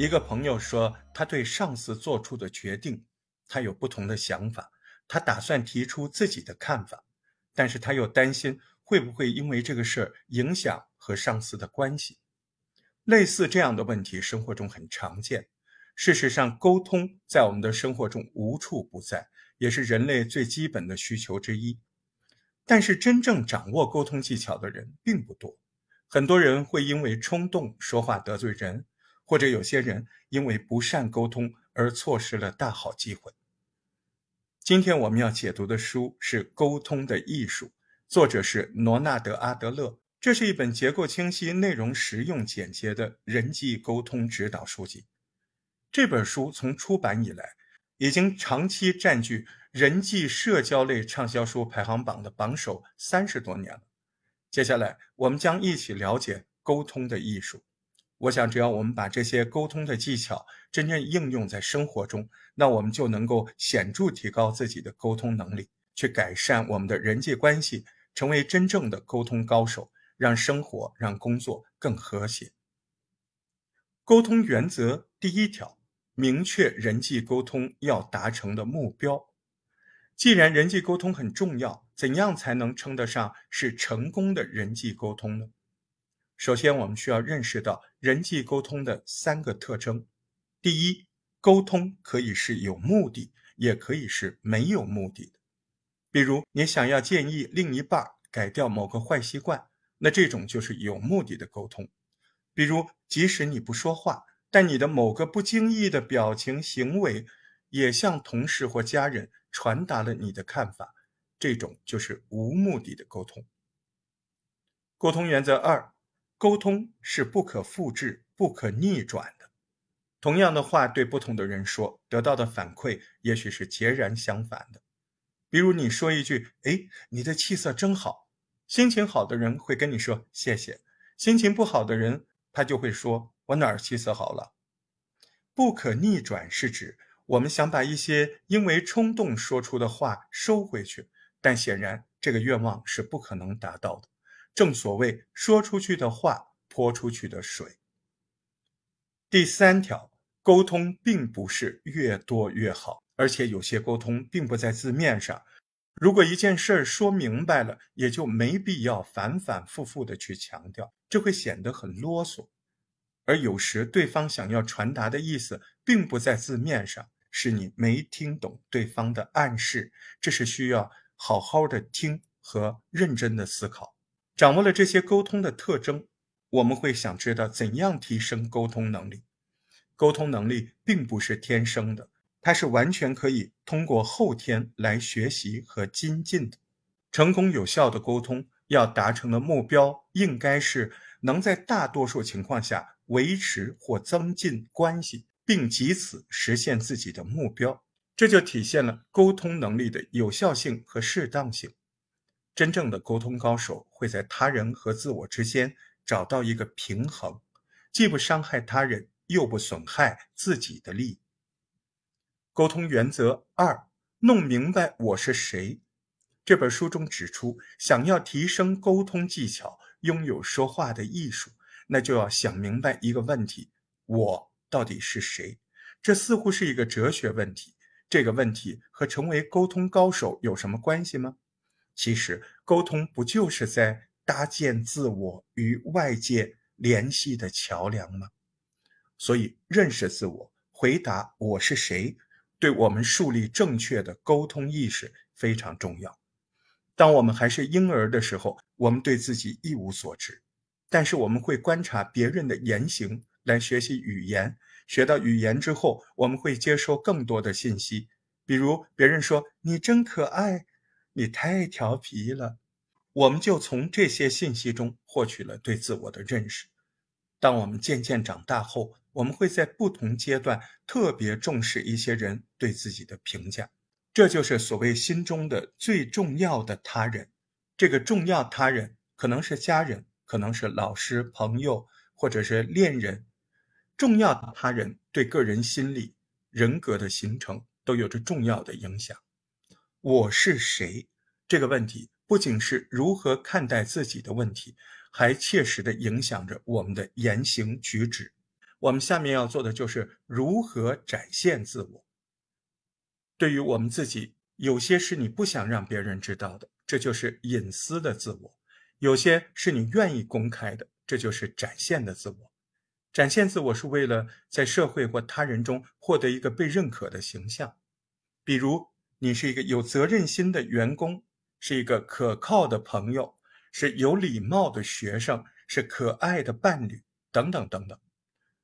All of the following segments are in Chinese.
一个朋友说，他对上司做出的决定，他有不同的想法，他打算提出自己的看法，但是他又担心会不会因为这个事儿影响和上司的关系。类似这样的问题，生活中很常见。事实上，沟通在我们的生活中无处不在，也是人类最基本的需求之一。但是，真正掌握沟通技巧的人并不多。很多人会因为冲动说话得罪人。或者有些人因为不善沟通而错失了大好机会。今天我们要解读的书是《沟通的艺术》，作者是罗纳德·阿德勒。这是一本结构清晰、内容实用简洁的人际沟通指导书籍。这本书从出版以来，已经长期占据人际社交类畅销书排行榜的榜首三十多年了。接下来，我们将一起了解沟通的艺术。我想，只要我们把这些沟通的技巧真正应用在生活中，那我们就能够显著提高自己的沟通能力，去改善我们的人际关系，成为真正的沟通高手，让生活、让工作更和谐。沟通原则第一条：明确人际沟通要达成的目标。既然人际沟通很重要，怎样才能称得上是成功的人际沟通呢？首先，我们需要认识到人际沟通的三个特征。第一，沟通可以是有目的，也可以是没有目的的。比如，你想要建议另一半改掉某个坏习惯，那这种就是有目的的沟通。比如，即使你不说话，但你的某个不经意的表情、行为，也向同事或家人传达了你的看法，这种就是无目的的沟通。沟通原则二。沟通是不可复制、不可逆转的。同样的话对不同的人说，得到的反馈也许是截然相反的。比如你说一句：“哎，你的气色真好。”心情好的人会跟你说“谢谢”，心情不好的人他就会说：“我哪儿气色好了？”不可逆转是指我们想把一些因为冲动说出的话收回去，但显然这个愿望是不可能达到的。正所谓说出去的话，泼出去的水。第三条，沟通并不是越多越好，而且有些沟通并不在字面上。如果一件事儿说明白了，也就没必要反反复复的去强调，这会显得很啰嗦。而有时对方想要传达的意思并不在字面上，是你没听懂对方的暗示，这是需要好好的听和认真的思考。掌握了这些沟通的特征，我们会想知道怎样提升沟通能力。沟通能力并不是天生的，它是完全可以通过后天来学习和精进的。成功有效的沟通要达成的目标，应该是能在大多数情况下维持或增进关系，并藉此实现自己的目标。这就体现了沟通能力的有效性和适当性。真正的沟通高手会在他人和自我之间找到一个平衡，既不伤害他人，又不损害自己的利益。沟通原则二：弄明白我是谁。这本书中指出，想要提升沟通技巧，拥有说话的艺术，那就要想明白一个问题：我到底是谁？这似乎是一个哲学问题。这个问题和成为沟通高手有什么关系吗？其实，沟通不就是在搭建自我与外界联系的桥梁吗？所以，认识自我，回答我是谁，对我们树立正确的沟通意识非常重要。当我们还是婴儿的时候，我们对自己一无所知，但是我们会观察别人的言行来学习语言。学到语言之后，我们会接收更多的信息，比如别人说你真可爱。你太调皮了，我们就从这些信息中获取了对自我的认识。当我们渐渐长大后，我们会在不同阶段特别重视一些人对自己的评价，这就是所谓心中的最重要的他人。这个重要他人可能是家人，可能是老师、朋友，或者是恋人。重要的他人对个人心理、人格的形成都有着重要的影响。我是谁？这个问题不仅是如何看待自己的问题，还切实的影响着我们的言行举止。我们下面要做的就是如何展现自我。对于我们自己，有些是你不想让别人知道的，这就是隐私的自我；有些是你愿意公开的，这就是展现的自我。展现自我是为了在社会或他人中获得一个被认可的形象，比如你是一个有责任心的员工，是一个可靠的朋友，是有礼貌的学生，是可爱的伴侣，等等等等。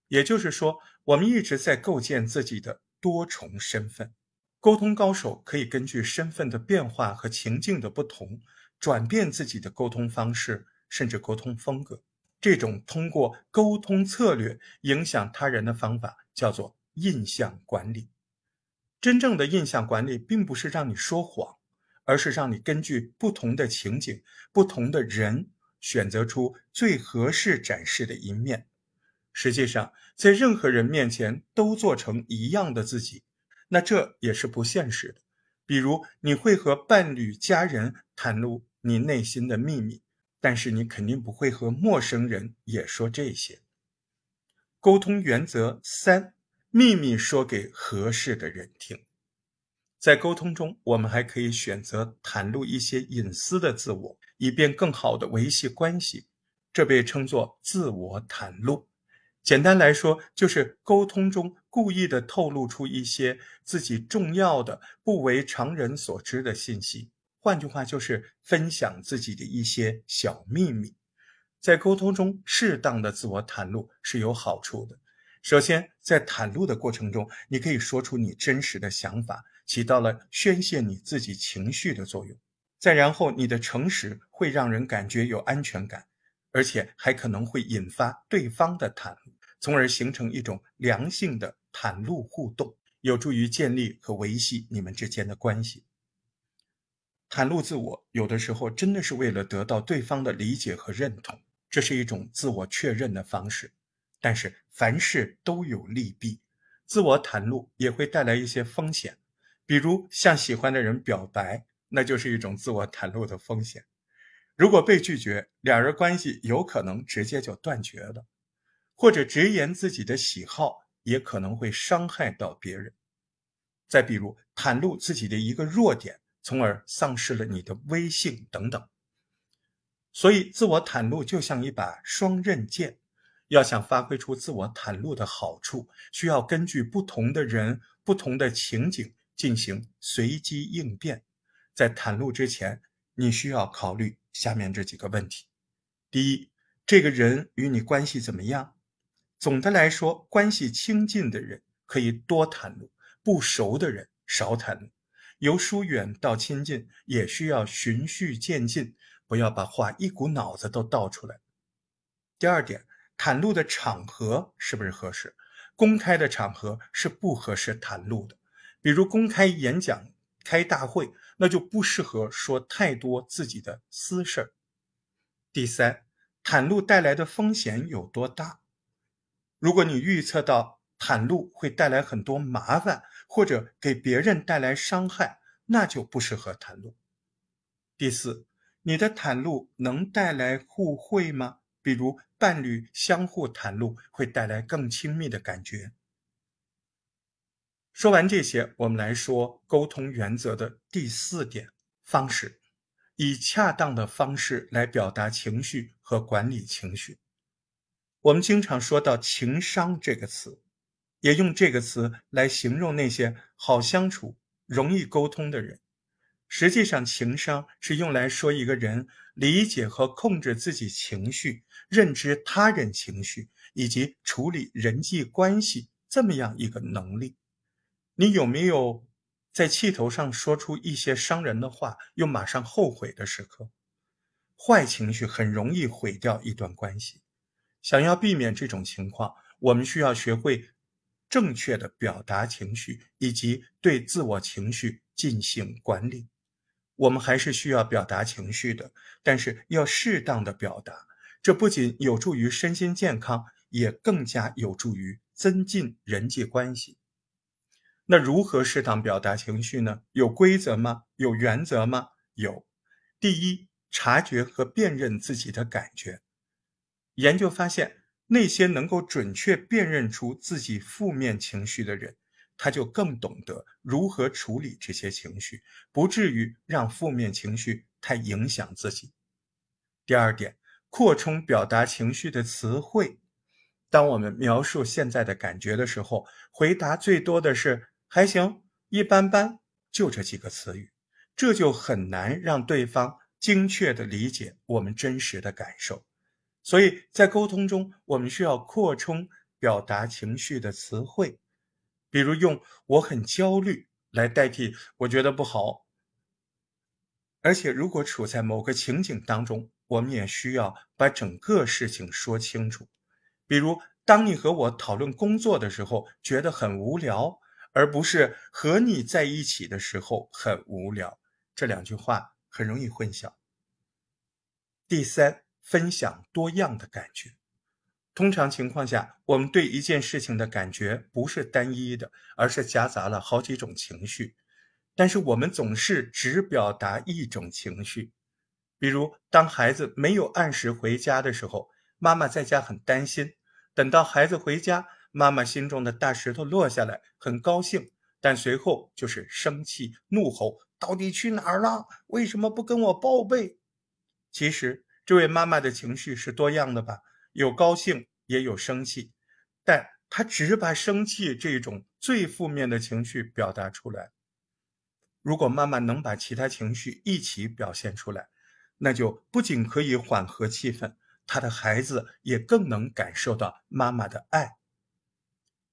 也就是说，我们一直在构建自己的多重身份。沟通高手可以根据身份的变化和情境的不同，转变自己的沟通方式，甚至沟通风格。这种通过沟通策略影响他人的方法叫做印象管理。真正的印象管理并不是让你说谎，而是让你根据不同的情景、不同的人，选择出最合适展示的一面。实际上，在任何人面前都做成一样的自己，那这也是不现实的。比如，你会和伴侣、家人袒露你内心的秘密。但是你肯定不会和陌生人也说这些。沟通原则三：秘密说给合适的人听。在沟通中，我们还可以选择袒露一些隐私的自我，以便更好的维系关系。这被称作自我袒露。简单来说，就是沟通中故意的透露出一些自己重要的、不为常人所知的信息。换句话就是分享自己的一些小秘密，在沟通中适当的自我袒露是有好处的。首先，在袒露的过程中，你可以说出你真实的想法，起到了宣泄你自己情绪的作用。再然后，你的诚实会让人感觉有安全感，而且还可能会引发对方的袒露，从而形成一种良性的袒露互动，有助于建立和维系你们之间的关系。袒露自我，有的时候真的是为了得到对方的理解和认同，这是一种自我确认的方式。但是凡事都有利弊，自我袒露也会带来一些风险，比如向喜欢的人表白，那就是一种自我袒露的风险。如果被拒绝，两人关系有可能直接就断绝了；或者直言自己的喜好，也可能会伤害到别人。再比如袒露自己的一个弱点。从而丧失了你的威信等等，所以自我袒露就像一把双刃剑，要想发挥出自我袒露的好处，需要根据不同的人、不同的情景进行随机应变。在袒露之前，你需要考虑下面这几个问题：第一，这个人与你关系怎么样？总的来说，关系亲近的人可以多袒露，不熟的人少袒露。由疏远到亲近，也需要循序渐进，不要把话一股脑子都倒出来。第二点，袒露的场合是不是合适？公开的场合是不合适袒露的，比如公开演讲、开大会，那就不适合说太多自己的私事儿。第三，袒露带来的风险有多大？如果你预测到袒露会带来很多麻烦。或者给别人带来伤害，那就不适合袒露。第四，你的袒露能带来互惠吗？比如伴侣相互袒露会带来更亲密的感觉。说完这些，我们来说沟通原则的第四点方式：以恰当的方式来表达情绪和管理情绪。我们经常说到“情商”这个词。也用这个词来形容那些好相处、容易沟通的人。实际上，情商是用来说一个人理解和控制自己情绪、认知他人情绪以及处理人际关系这么样一个能力。你有没有在气头上说出一些伤人的话，又马上后悔的时刻？坏情绪很容易毁掉一段关系。想要避免这种情况，我们需要学会。正确的表达情绪以及对自我情绪进行管理，我们还是需要表达情绪的，但是要适当的表达。这不仅有助于身心健康，也更加有助于增进人际关系。那如何适当表达情绪呢？有规则吗？有原则吗？有。第一，察觉和辨认自己的感觉。研究发现。那些能够准确辨认出自己负面情绪的人，他就更懂得如何处理这些情绪，不至于让负面情绪太影响自己。第二点，扩充表达情绪的词汇。当我们描述现在的感觉的时候，回答最多的是“还行”“一般般”，就这几个词语，这就很难让对方精确地理解我们真实的感受。所以在沟通中，我们需要扩充表达情绪的词汇，比如用“我很焦虑”来代替“我觉得不好”。而且，如果处在某个情景当中，我们也需要把整个事情说清楚。比如，当你和我讨论工作的时候，觉得很无聊，而不是和你在一起的时候很无聊，这两句话很容易混淆。第三，分享多样的感觉。通常情况下，我们对一件事情的感觉不是单一的，而是夹杂了好几种情绪。但是我们总是只表达一种情绪。比如，当孩子没有按时回家的时候。妈妈在家很担心，等到孩子回家，妈妈心中的大石头落下来，很高兴，但随后就是生气、怒吼：“到底去哪儿了？为什么不跟我报备？”其实，这位妈妈的情绪是多样的吧，有高兴，也有生气，但他只把生气这种最负面的情绪表达出来。如果妈妈能把其他情绪一起表现出来，那就不仅可以缓和气氛。他的孩子也更能感受到妈妈的爱。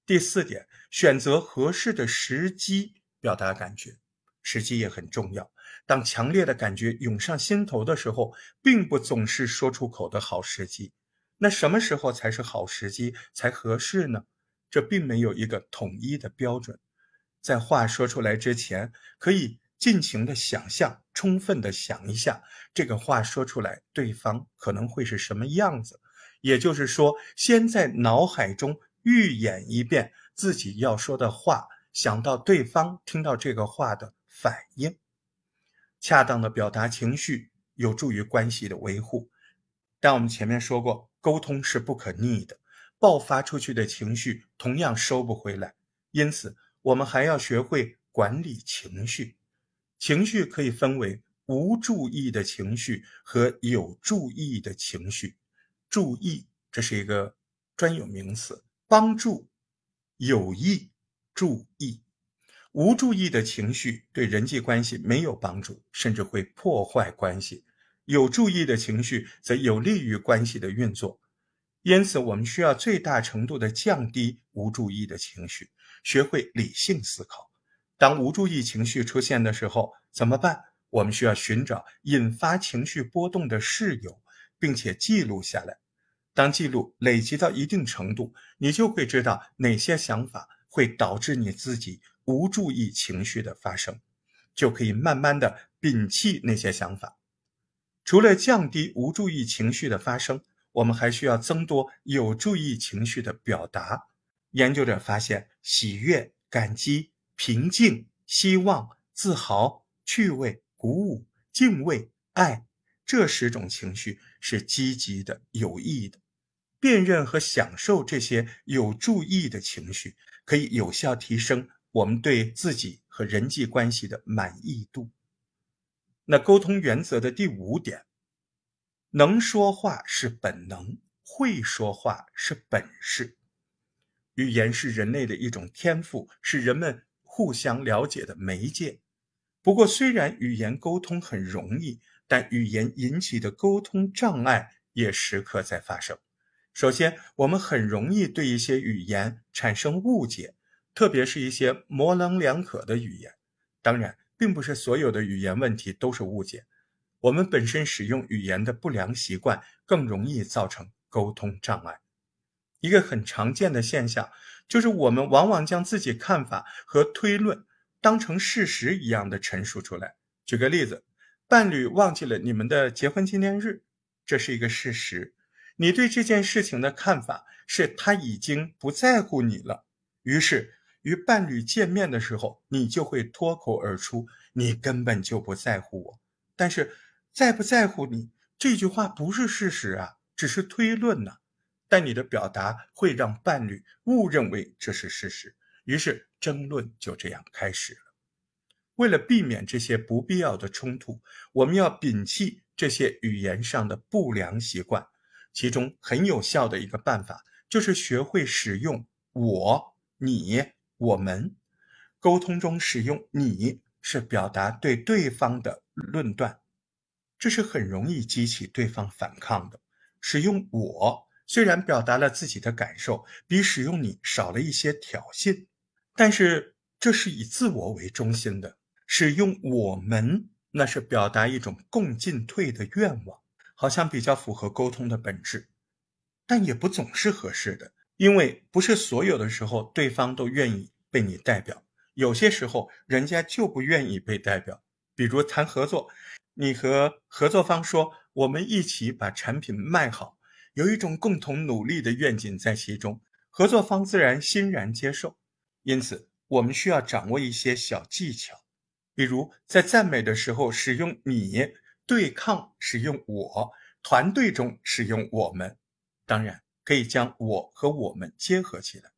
第四点，选择合适的时机表达感觉，时机也很重要。当强烈的感觉涌上心头的时候，并不总是说出口的好时机。那什么时候才是好时机才合适呢？这并没有一个统一的标准。在话说出来之前，可以。尽情的想象，充分的想一下，这个话说出来，对方可能会是什么样子。也就是说，先在脑海中预演一遍自己要说的话，想到对方听到这个话的反应。恰当的表达情绪，有助于关系的维护。但我们前面说过，沟通是不可逆的，爆发出去的情绪同样收不回来。因此，我们还要学会管理情绪。情绪可以分为无注意的情绪和有注意的情绪。注意，这是一个专有名词，帮助、有益、注意。无注意的情绪对人际关系没有帮助，甚至会破坏关系；有注意的情绪则有利于关系的运作。因此，我们需要最大程度的降低无注意的情绪，学会理性思考。当无注意情绪出现的时候，怎么办？我们需要寻找引发情绪波动的事由，并且记录下来。当记录累积到一定程度，你就会知道哪些想法会导致你自己无注意情绪的发生，就可以慢慢的摒弃那些想法。除了降低无注意情绪的发生，我们还需要增多有注意情绪的表达。研究者发现，喜悦、感激。平静、希望、自豪、趣味、鼓舞、敬畏、爱，这十种情绪是积极的、有益的。辨认和享受这些有注意的情绪，可以有效提升我们对自己和人际关系的满意度。那沟通原则的第五点，能说话是本能，会说话是本事。语言是人类的一种天赋，是人们。互相了解的媒介。不过，虽然语言沟通很容易，但语言引起的沟通障碍也时刻在发生。首先，我们很容易对一些语言产生误解，特别是一些模棱两可的语言。当然，并不是所有的语言问题都是误解。我们本身使用语言的不良习惯更容易造成沟通障碍。一个很常见的现象。就是我们往往将自己看法和推论当成事实一样的陈述出来。举个例子，伴侣忘记了你们的结婚纪念日，这是一个事实。你对这件事情的看法是他已经不在乎你了。于是与伴侣见面的时候，你就会脱口而出：“你根本就不在乎我。”但是，在不在乎你这句话不是事实啊，只是推论呢。但你的表达会让伴侣误认为这是事实，于是争论就这样开始了。为了避免这些不必要的冲突，我们要摒弃这些语言上的不良习惯。其中很有效的一个办法，就是学会使用“我”“你”“我们”。沟通中使用“你”是表达对对方的论断，这是很容易激起对方反抗的。使用“我”虽然表达了自己的感受，比使用“你”少了一些挑衅，但是这是以自我为中心的。使用“我们”，那是表达一种共进退的愿望，好像比较符合沟通的本质，但也不总是合适的，因为不是所有的时候对方都愿意被你代表。有些时候，人家就不愿意被代表。比如谈合作，你和合作方说：“我们一起把产品卖好，有一种共同努力的愿景在其中。”合作方自然欣然接受。因此，我们需要掌握一些小技巧，比如在赞美的时候使用“你”，对抗使用“我”，团队中使用“我们”。当然，可以将“我”和“我们”结合起来。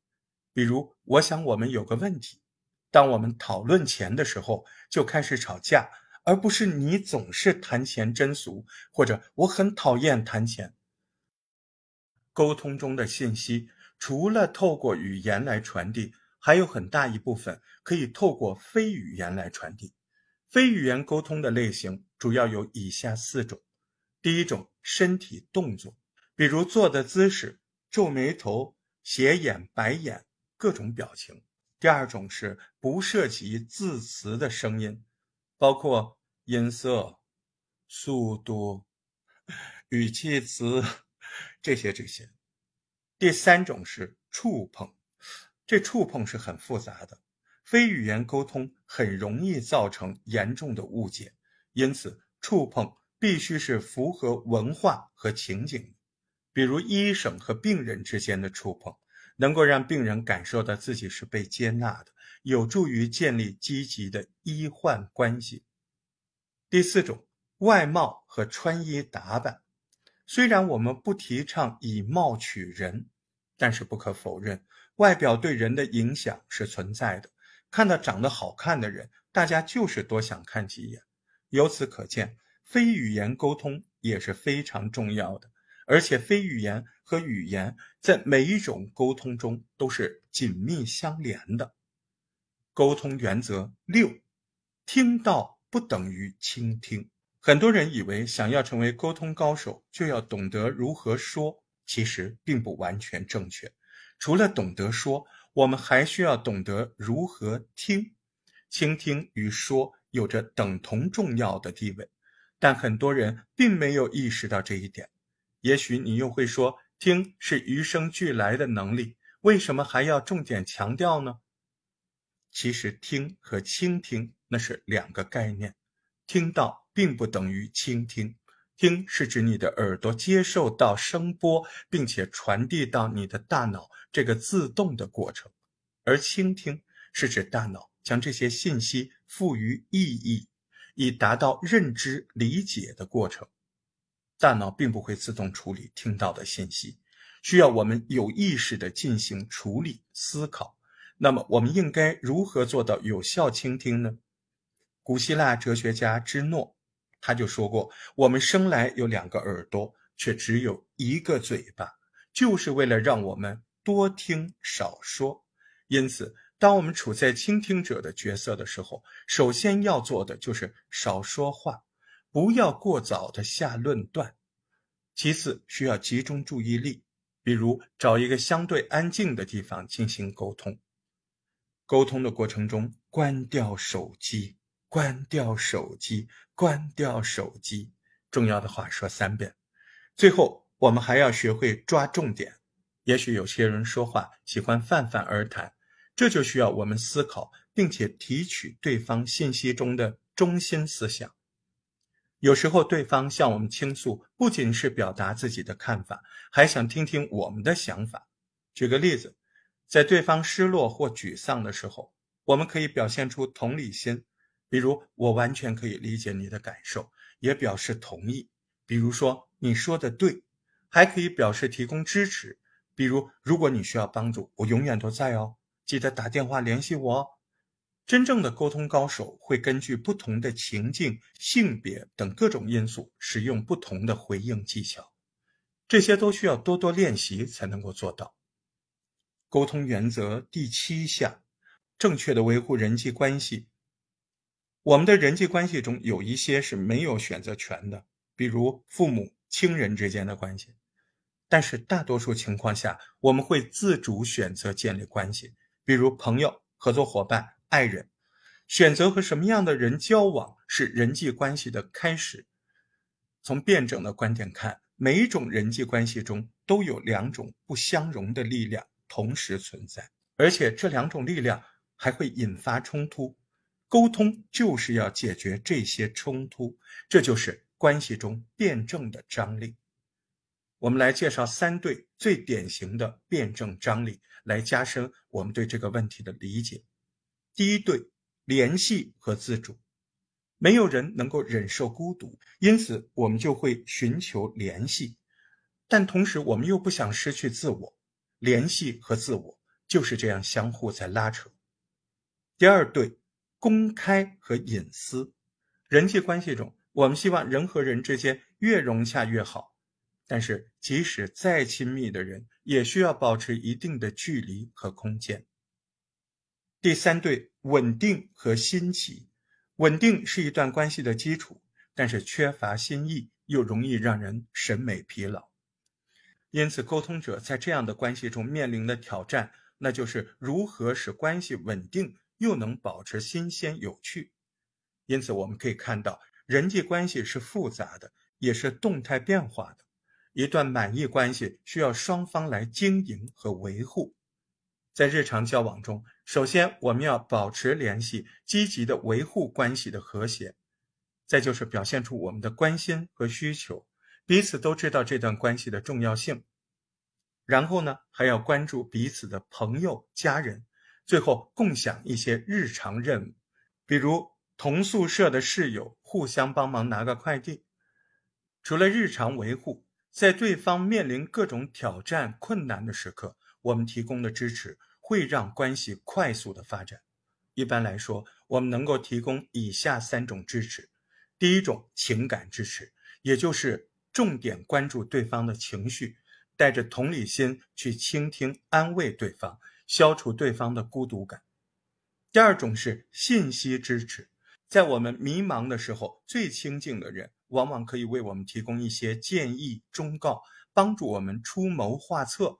比如，我想我们有个问题。当我们讨论钱的时候，就开始吵架，而不是你总是谈钱真俗，或者我很讨厌谈钱。沟通中的信息，除了透过语言来传递，还有很大一部分可以透过非语言来传递。非语言沟通的类型主要有以下四种：第一种，身体动作，比如坐的姿势、皱眉头、斜眼、白眼，各种表情。第二种是不涉及字词的声音，包括音色、速度、语气词这些这些。第三种是触碰，这触碰是很复杂的，非语言沟通很容易造成严重的误解，因此触碰必须是符合文化和情景，比如医生和病人之间的触碰。能够让病人感受到自己是被接纳的，有助于建立积极的医患关系。第四种，外貌和穿衣打扮。虽然我们不提倡以貌取人，但是不可否认，外表对人的影响是存在的。看到长得好看的人，大家就是多想看几眼。由此可见，非语言沟通也是非常重要的。而且，非语言和语言在每一种沟通中都是紧密相连的。沟通原则六：听到不等于倾听。很多人以为想要成为沟通高手，就要懂得如何说，其实并不完全正确。除了懂得说，我们还需要懂得如何听。倾听与说有着等同重要的地位，但很多人并没有意识到这一点。也许你又会说，听是与生俱来的能力，为什么还要重点强调呢？其实，听和倾听那是两个概念，听到并不等于倾听。听是指你的耳朵接受到声波，并且传递到你的大脑这个自动的过程，而倾听是指大脑将这些信息赋予意义，以达到认知理解的过程。大脑并不会自动处理听到的信息，需要我们有意识地进行处理思考。那么，我们应该如何做到有效倾听呢？古希腊哲学家芝诺他就说过：“我们生来有两个耳朵，却只有一个嘴巴，就是为了让我们多听少说。因此，当我们处在倾听者的角色的时候，首先要做的就是少说话。”不要过早的下论断，其次需要集中注意力，比如找一个相对安静的地方进行沟通。沟通的过程中，关掉手机，关掉手机，关掉手机。重要的话说三遍。最后，我们还要学会抓重点。也许有些人说话喜欢泛泛而谈，这就需要我们思考，并且提取对方信息中的中心思想。有时候，对方向我们倾诉，不仅是表达自己的看法，还想听听我们的想法。举个例子，在对方失落或沮丧的时候，我们可以表现出同理心，比如“我完全可以理解你的感受，也表示同意”。比如说“你说的对”，还可以表示提供支持，比如，如果你需要帮助，我永远都在哦，记得打电话联系我哦。真正的沟通高手会根据不同的情境、性别等各种因素，使用不同的回应技巧。这些都需要多多练习才能够做到。沟通原则第七项：正确的维护人际关系。我们的人际关系中有一些是没有选择权的，比如父母、亲人之间的关系。但是大多数情况下，我们会自主选择建立关系，比如朋友、合作伙伴。爱人选择和什么样的人交往是人际关系的开始。从辩证的观点看，每一种人际关系中都有两种不相容的力量同时存在，而且这两种力量还会引发冲突。沟通就是要解决这些冲突，这就是关系中辩证的张力。我们来介绍三对最典型的辩证张力，来加深我们对这个问题的理解。第一对，联系和自主，没有人能够忍受孤独，因此我们就会寻求联系，但同时我们又不想失去自我，联系和自我就是这样相互在拉扯。第二对，公开和隐私，人际关系中，我们希望人和人之间越融洽越好，但是即使再亲密的人，也需要保持一定的距离和空间。第三对稳定和新奇，稳定是一段关系的基础，但是缺乏新意又容易让人审美疲劳。因此，沟通者在这样的关系中面临的挑战，那就是如何使关系稳定又能保持新鲜有趣。因此，我们可以看到，人际关系是复杂的，也是动态变化的。一段满意关系需要双方来经营和维护。在日常交往中，首先我们要保持联系，积极的维护关系的和谐；再就是表现出我们的关心和需求，彼此都知道这段关系的重要性。然后呢，还要关注彼此的朋友、家人，最后共享一些日常任务，比如同宿舍的室友互相帮忙拿个快递。除了日常维护，在对方面临各种挑战、困难的时刻，我们提供的支持。会让关系快速的发展。一般来说，我们能够提供以下三种支持：第一种，情感支持，也就是重点关注对方的情绪，带着同理心去倾听、安慰对方，消除对方的孤独感；第二种是信息支持，在我们迷茫的时候，最亲近的人往往可以为我们提供一些建议、忠告，帮助我们出谋划策；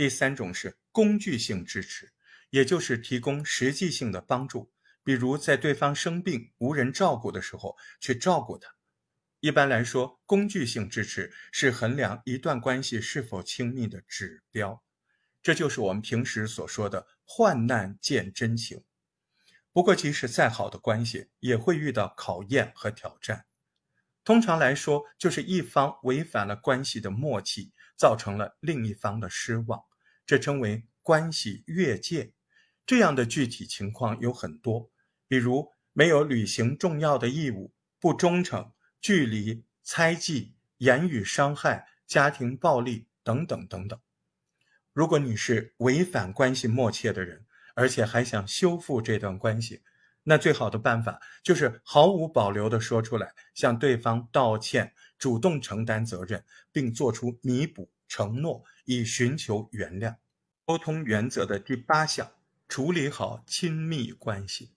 第三种是。工具性支持，也就是提供实际性的帮助，比如在对方生病无人照顾的时候去照顾他。一般来说，工具性支持是衡量一段关系是否亲密的指标，这就是我们平时所说的“患难见真情”。不过，即使再好的关系，也会遇到考验和挑战。通常来说，就是一方违反了关系的默契，造成了另一方的失望。这称为关系越界，这样的具体情况有很多，比如没有履行重要的义务、不忠诚、距离、猜忌、言语伤害、家庭暴力等等等等。如果你是违反关系默契的人，而且还想修复这段关系，那最好的办法就是毫无保留地说出来，向对方道歉，主动承担责任，并做出弥补。承诺以寻求原谅，沟通原则的第八项：处理好亲密关系。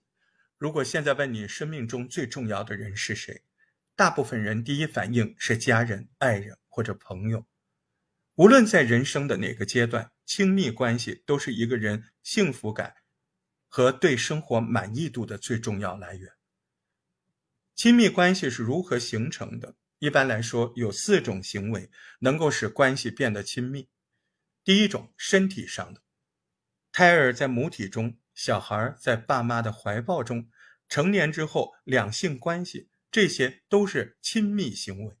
如果现在问你生命中最重要的人是谁，大部分人第一反应是家人、爱人或者朋友。无论在人生的哪个阶段，亲密关系都是一个人幸福感和对生活满意度的最重要来源。亲密关系是如何形成的？一般来说，有四种行为能够使关系变得亲密。第一种，身体上的，胎儿在母体中，小孩在爸妈的怀抱中，成年之后两性关系，这些都是亲密行为。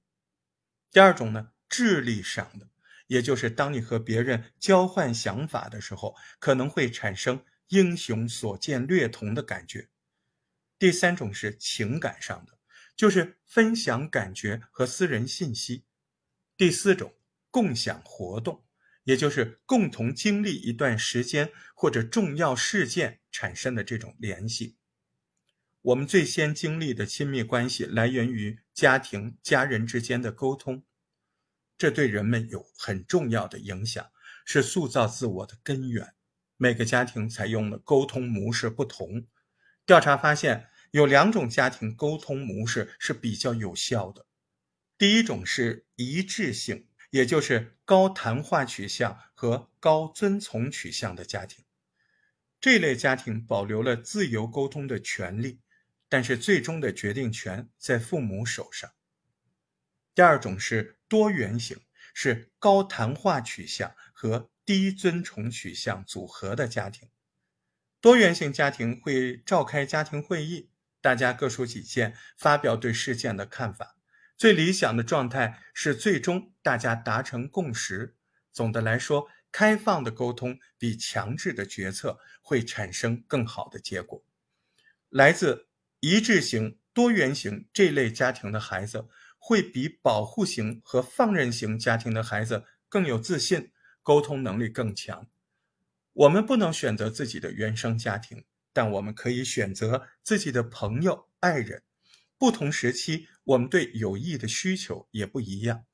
第二种呢，智力上的，也就是当你和别人交换想法的时候，可能会产生英雄所见略同的感觉。第三种是情感上的。就是分享感觉和私人信息。第四种，共享活动，也就是共同经历一段时间或者重要事件产生的这种联系。我们最先经历的亲密关系来源于家庭、家人之间的沟通，这对人们有很重要的影响，是塑造自我的根源。每个家庭采用的沟通模式不同，调查发现有两种家庭沟通模式是比较有效的。第一种是一致性，也就是高谈话取向和高遵从取向的家庭。这类家庭保留了自由沟通的权利，但是最终的决定权在父母手上。第二种是多元型，是高谈话取向和低尊崇取向组合的家庭。多元性家庭会召开家庭会议，大家各抒己见，发表对事件的看法。最理想的状态是最终大家达成共识。总的来说，开放的沟通比强制的决策会产生更好的结果。来自一致型、多元型这类家庭的孩子，会比保护型和放任型家庭的孩子更有自信，沟通能力更强。我们不能选择自己的原生家庭，但我们可以选择自己的朋友、爱人。不同时期，我们对友谊的需求也不一样。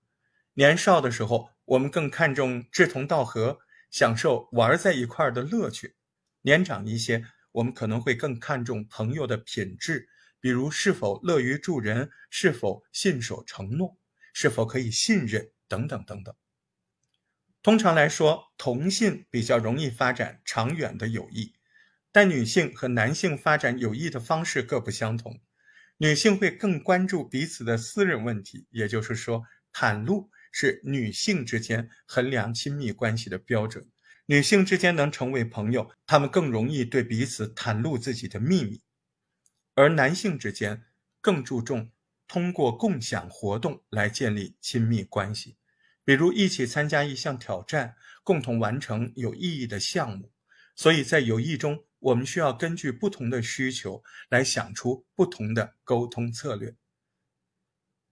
年少的时候，我们更看重志同道合，享受玩在一块儿的乐趣；年长一些，我们可能会更看重朋友的品质，比如是否乐于助人，是否信守承诺，是否可以信任等等等等。通常来说，同性比较容易发展长远的友谊，但女性和男性发展友谊的方式各不相同。女性会更关注彼此的私人问题，也就是说，袒露是女性之间衡量亲密关系的标准。女性之间能成为朋友，她们更容易对彼此袒露自己的秘密；而男性之间更注重通过共享活动来建立亲密关系，比如一起参加一项挑战，共同完成有意义的项目。所以在友谊中，我们需要根据不同的需求来想出不同的沟通策略。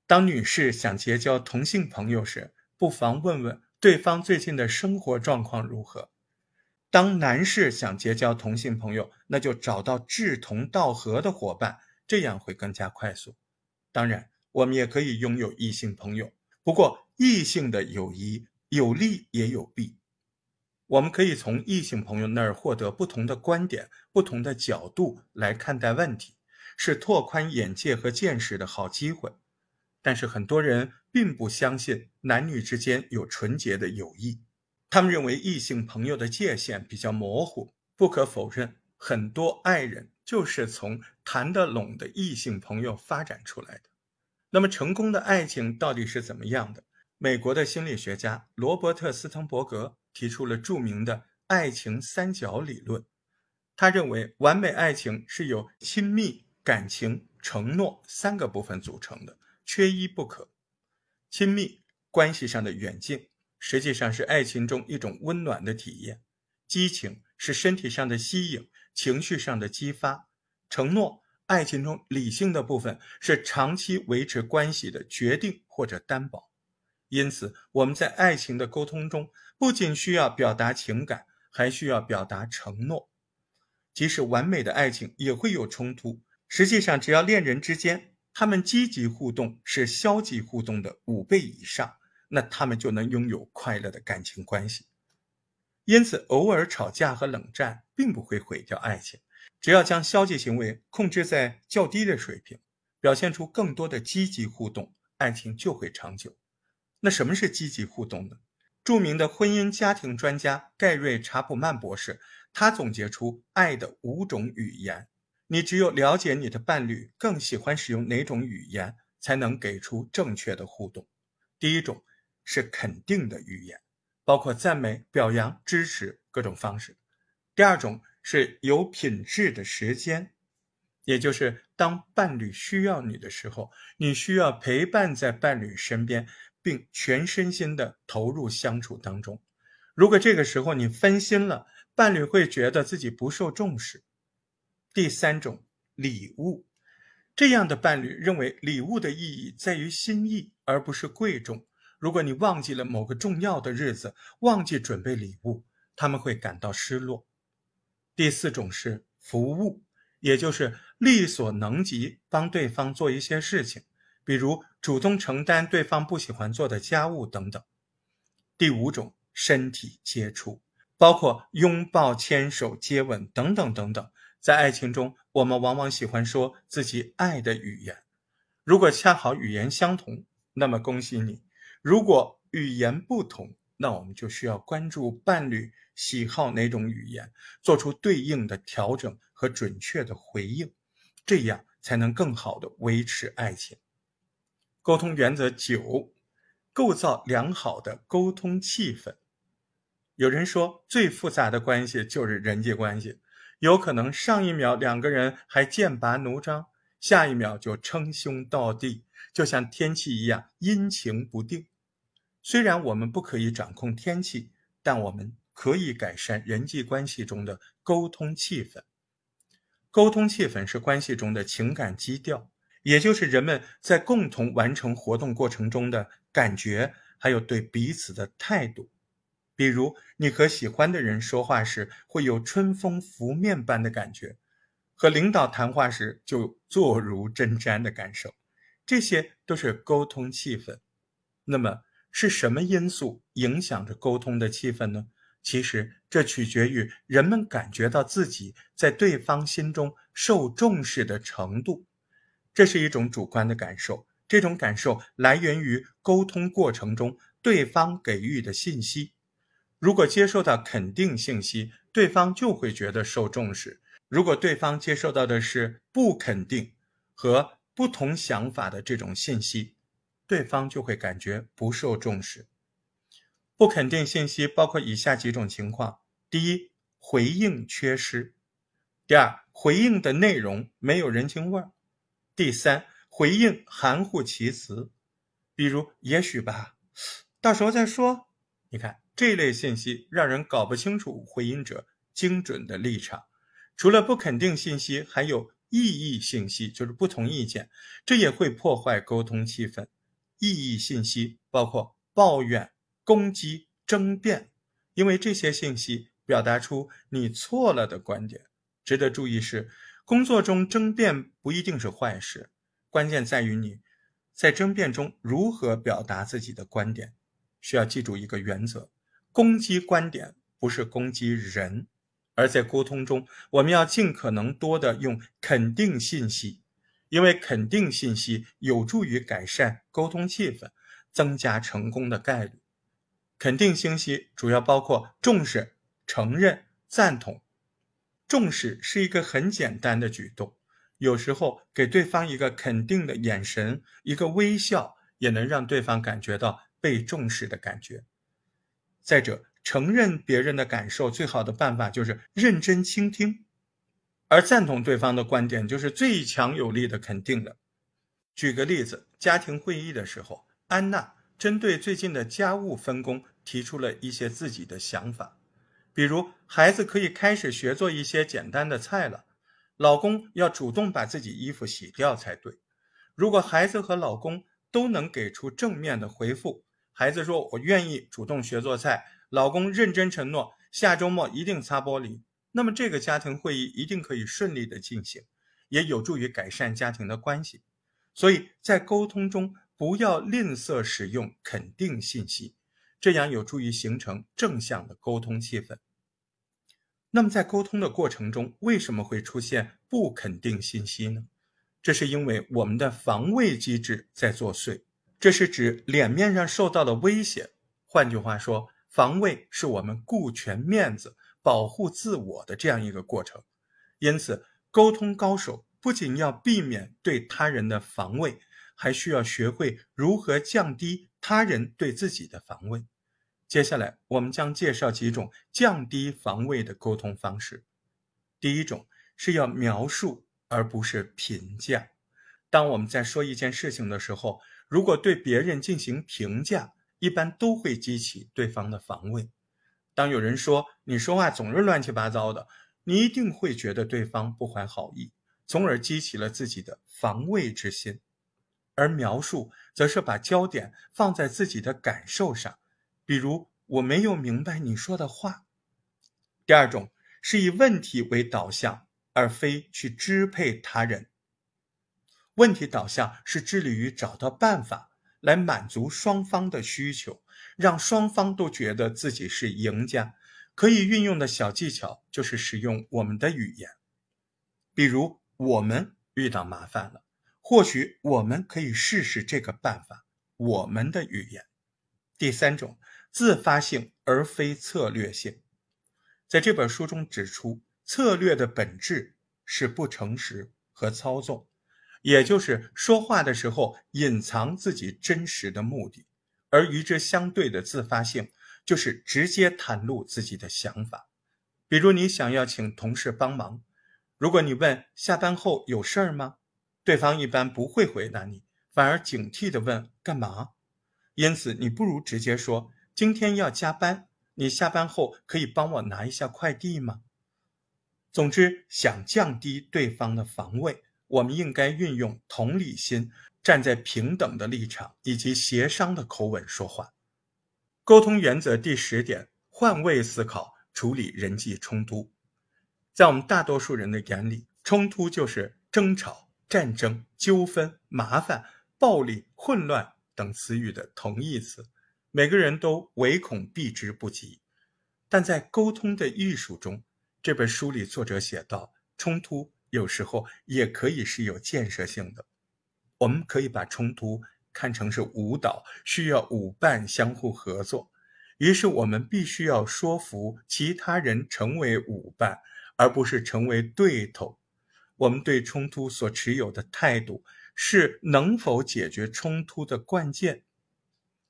当女士想结交同性朋友时，不妨问问对方最近的生活状况如何；当男士想结交同性朋友，那就找到志同道合的伙伴，这样会更加快速。当然，我们也可以拥有异性朋友，不过异性的友谊有利也有弊。我们可以从异性朋友那儿获得不同的观点、不同的角度来看待问题，是拓宽眼界和见识的好机会。但是很多人并不相信男女之间有纯洁的友谊，他们认为异性朋友的界限比较模糊。不可否认，很多爱人就是从谈得拢的异性朋友发展出来的。那么，成功的爱情到底是怎么样的？美国的心理学家罗伯特·斯滕伯格。提出了著名的爱情三角理论。他认为，完美爱情是由亲密、感情、承诺三个部分组成的，缺一不可。亲密关系上的远近，实际上是爱情中一种温暖的体验；激情是身体上的吸引，情绪上的激发；承诺，爱情中理性的部分，是长期维持关系的决定或者担保。因此，我们在爱情的沟通中，不仅需要表达情感，还需要表达承诺。即使完美的爱情也会有冲突。实际上，只要恋人之间他们积极互动是消极互动的五倍以上，那他们就能拥有快乐的感情关系。因此，偶尔吵架和冷战并不会毁掉爱情。只要将消极行为控制在较低的水平，表现出更多的积极互动，爱情就会长久。那什么是积极互动呢？著名的婚姻家庭专家盖瑞·查普曼博士，他总结出爱的五种语言。你只有了解你的伴侣更喜欢使用哪种语言，才能给出正确的互动。第一种是肯定的语言，包括赞美、表扬、支持各种方式。第二种是有品质的时间，也就是当伴侣需要你的时候，你需要陪伴在伴侣身边。并全身心的投入相处当中。如果这个时候你分心了，伴侣会觉得自己不受重视。第三种礼物，这样的伴侣认为礼物的意义在于心意，而不是贵重。如果你忘记了某个重要的日子，忘记准备礼物，他们会感到失落。第四种是服务，也就是力所能及帮对方做一些事情，比如主动承担对方不喜欢做的家务等等。第五种身体接触，包括拥抱、牵手、接吻等等等等。在爱情中，我们往往喜欢说自己爱的语言。如果恰好语言相同，那么恭喜你；如果语言不同，那我们就需要关注伴侣喜好哪种语言，做出对应的调整和准确的回应，这样才能更好的维持爱情。沟通原则九：构造良好的沟通气氛。有人说，最复杂的关系就是人际关系，有可能上一秒两个人还剑拔弩张。下一秒就称兄道弟，就像天气一样阴晴不定。虽然我们不可以掌控天气，但我们可以改善人际关系中的沟通气氛。沟通气氛是关系中的情感基调，也就是人们在共同完成活动过程中的感觉，还有对彼此的态度。比如，你和喜欢的人说话时，会有春风拂面般的感觉。和领导谈话时就坐如针毡的感受，这些都是沟通气氛。那么是什么因素影响着沟通的气氛呢？其实这取决于人们感觉到自己在对方心中受重视的程度。这是一种主观的感受，这种感受来源于沟通过程中对方给予的信息。如果接受到肯定信息，对方就会觉得受重视。如果对方接受到的是不肯定和不同想法的这种信息，对方就会感觉不受重视。不肯定信息包括以下几种情况：第一，回应缺失；第二，回应的内容没有人情味儿；第三，回应含糊其辞，比如“也许吧”，“到时候再说”。你看这类信息让人搞不清楚回应者精准的立场。除了不肯定信息，还有异议信息，就是不同意见，这也会破坏沟通气氛。异议信息包括抱怨、攻击、争辩，因为这些信息表达出你错了的观点。值得注意是，工作中争辩不一定是坏事，关键在于你在争辩中如何表达自己的观点。需要记住一个原则：攻击观点不是攻击人。而在沟通中，我们要尽可能多的用肯定信息，因为肯定信息有助于改善沟通气氛，增加成功的概率。肯定信息主要包括重视、承认、赞同。重视是一个很简单的举动，有时候给对方一个肯定的眼神、一个微笑，也能让对方感觉到被重视的感觉。再者，承认别人的感受最好的办法就是认真倾听，而赞同对方的观点就是最强有力的肯定了。举个例子，家庭会议的时候，安娜针对最近的家务分工提出了一些自己的想法，比如孩子可以开始学做一些简单的菜了，老公要主动把自己衣服洗掉才对。如果孩子和老公都能给出正面的回复，孩子说：“我愿意主动学做菜。”老公认真承诺，下周末一定擦玻璃。那么这个家庭会议一定可以顺利的进行，也有助于改善家庭的关系。所以在沟通中不要吝啬使用肯定信息，这样有助于形成正向的沟通气氛。那么在沟通的过程中，为什么会出现不肯定信息呢？这是因为我们的防卫机制在作祟。这是指脸面上受到了威胁。换句话说。防卫是我们顾全面子、保护自我的这样一个过程，因此，沟通高手不仅要避免对他人的防卫，还需要学会如何降低他人对自己的防卫。接下来，我们将介绍几种降低防卫的沟通方式。第一种是要描述而不是评价。当我们在说一件事情的时候，如果对别人进行评价，一般都会激起对方的防卫。当有人说你说话总是乱七八糟的，你一定会觉得对方不怀好意，从而激起了自己的防卫之心。而描述则是把焦点放在自己的感受上，比如我没有明白你说的话。第二种是以问题为导向，而非去支配他人。问题导向是致力于找到办法来满足双方的需求，让双方都觉得自己是赢家。可以运用的小技巧就是使用我们的语言，比如我们遇到麻烦了，或许我们可以试试这个办法。我们的语言。第三种，自发性而非策略性，在这本书中指出，策略的本质是不诚实和操纵，也就是说话的时候隐藏自己真实的目的，而与之相对的自发性。就是直接袒露自己的想法，比如你想要请同事帮忙，如果你问下班后有事儿吗，对方一般不会回答你，反而警惕地问干嘛。因此，你不如直接说今天要加班，你下班后可以帮我拿一下快递吗？总之，想降低对方的防卫，我们应该运用同理心，站在平等的立场以及协商的口吻说话。沟通原则第十点：换位思考，处理人际冲突。在我们大多数人的眼里，冲突就是争吵、战争、纠纷、麻烦、暴力、混乱等词语的同义词，每个人都唯恐避之不及。但在沟通的艺术中，这本书里作者写道，冲突有时候也可以是有建设性的。我们可以把冲突。看成是舞蹈，需要舞伴相互合作，于是我们必须要说服其他人成为舞伴，而不是成为对头。我们对冲突所持有的态度，是能否解决冲突的关键。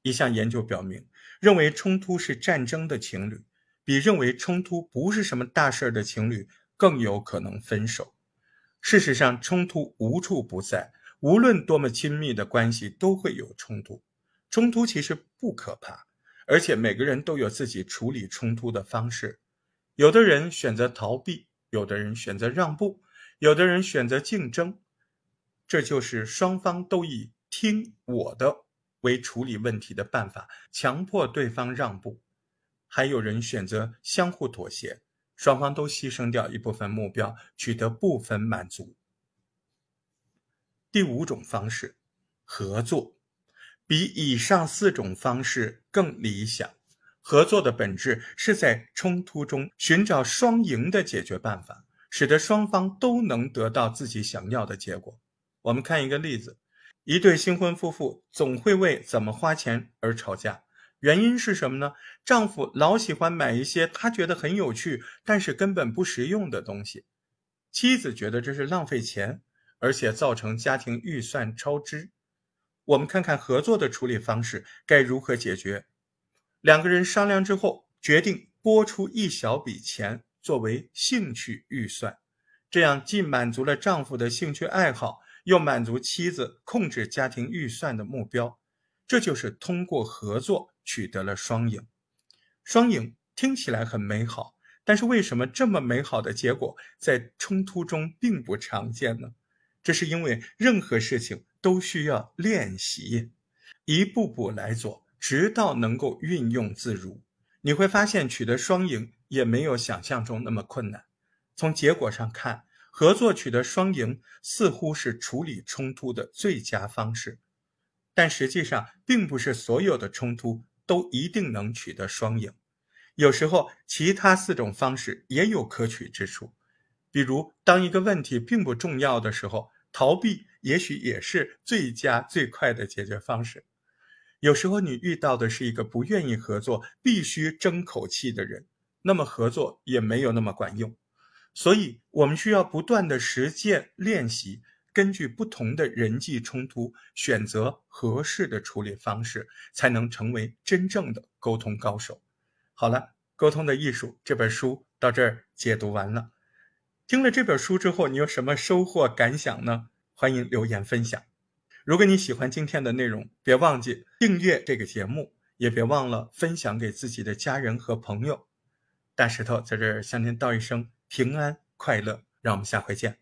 一项研究表明，认为冲突是战争的情侣，比认为冲突不是什么大事的情侣更有可能分手。事实上，冲突无处不在。无论多么亲密的关系，都会有冲突。冲突其实不可怕，而且每个人都有自己处理冲突的方式。有的人选择逃避，有的人选择让步，有的人选择竞争。这就是双方都以听我的为处理问题的办法，强迫对方让步。还有人选择相互妥协，双方都牺牲掉一部分目标，取得部分满足。第五种方式，合作，比以上四种方式更理想。合作的本质是在冲突中寻找双赢的解决办法，使得双方都能得到自己想要的结果。我们看一个例子：一对新婚夫妇总会为怎么花钱而吵架，原因是什么呢？丈夫老喜欢买一些他觉得很有趣，但是根本不实用的东西，妻子觉得这是浪费钱。而且造成家庭预算超支，我们看看合作的处理方式该如何解决。两个人商量之后，决定拨出一小笔钱作为兴趣预算，这样既满足了丈夫的兴趣爱好，又满足妻子控制家庭预算的目标。这就是通过合作取得了双赢。双赢听起来很美好，但是为什么这么美好的结果在冲突中并不常见呢？这是因为任何事情都需要练习，一步步来做，直到能够运用自如。你会发现，取得双赢也没有想象中那么困难。从结果上看，合作取得双赢似乎是处理冲突的最佳方式，但实际上，并不是所有的冲突都一定能取得双赢。有时候，其他四种方式也有可取之处。比如，当一个问题并不重要的时候。逃避也许也是最佳最快的解决方式。有时候你遇到的是一个不愿意合作、必须争口气的人，那么合作也没有那么管用。所以，我们需要不断的实践练习，根据不同的人际冲突，选择合适的处理方式，才能成为真正的沟通高手。好了，《沟通的艺术》这本书到这儿解读完了。听了这本书之后，你有什么收获感想呢？欢迎留言分享。如果你喜欢今天的内容，别忘记订阅这个节目，也别忘了分享给自己的家人和朋友。大石头在这儿向您道一声平安快乐，让我们下回见。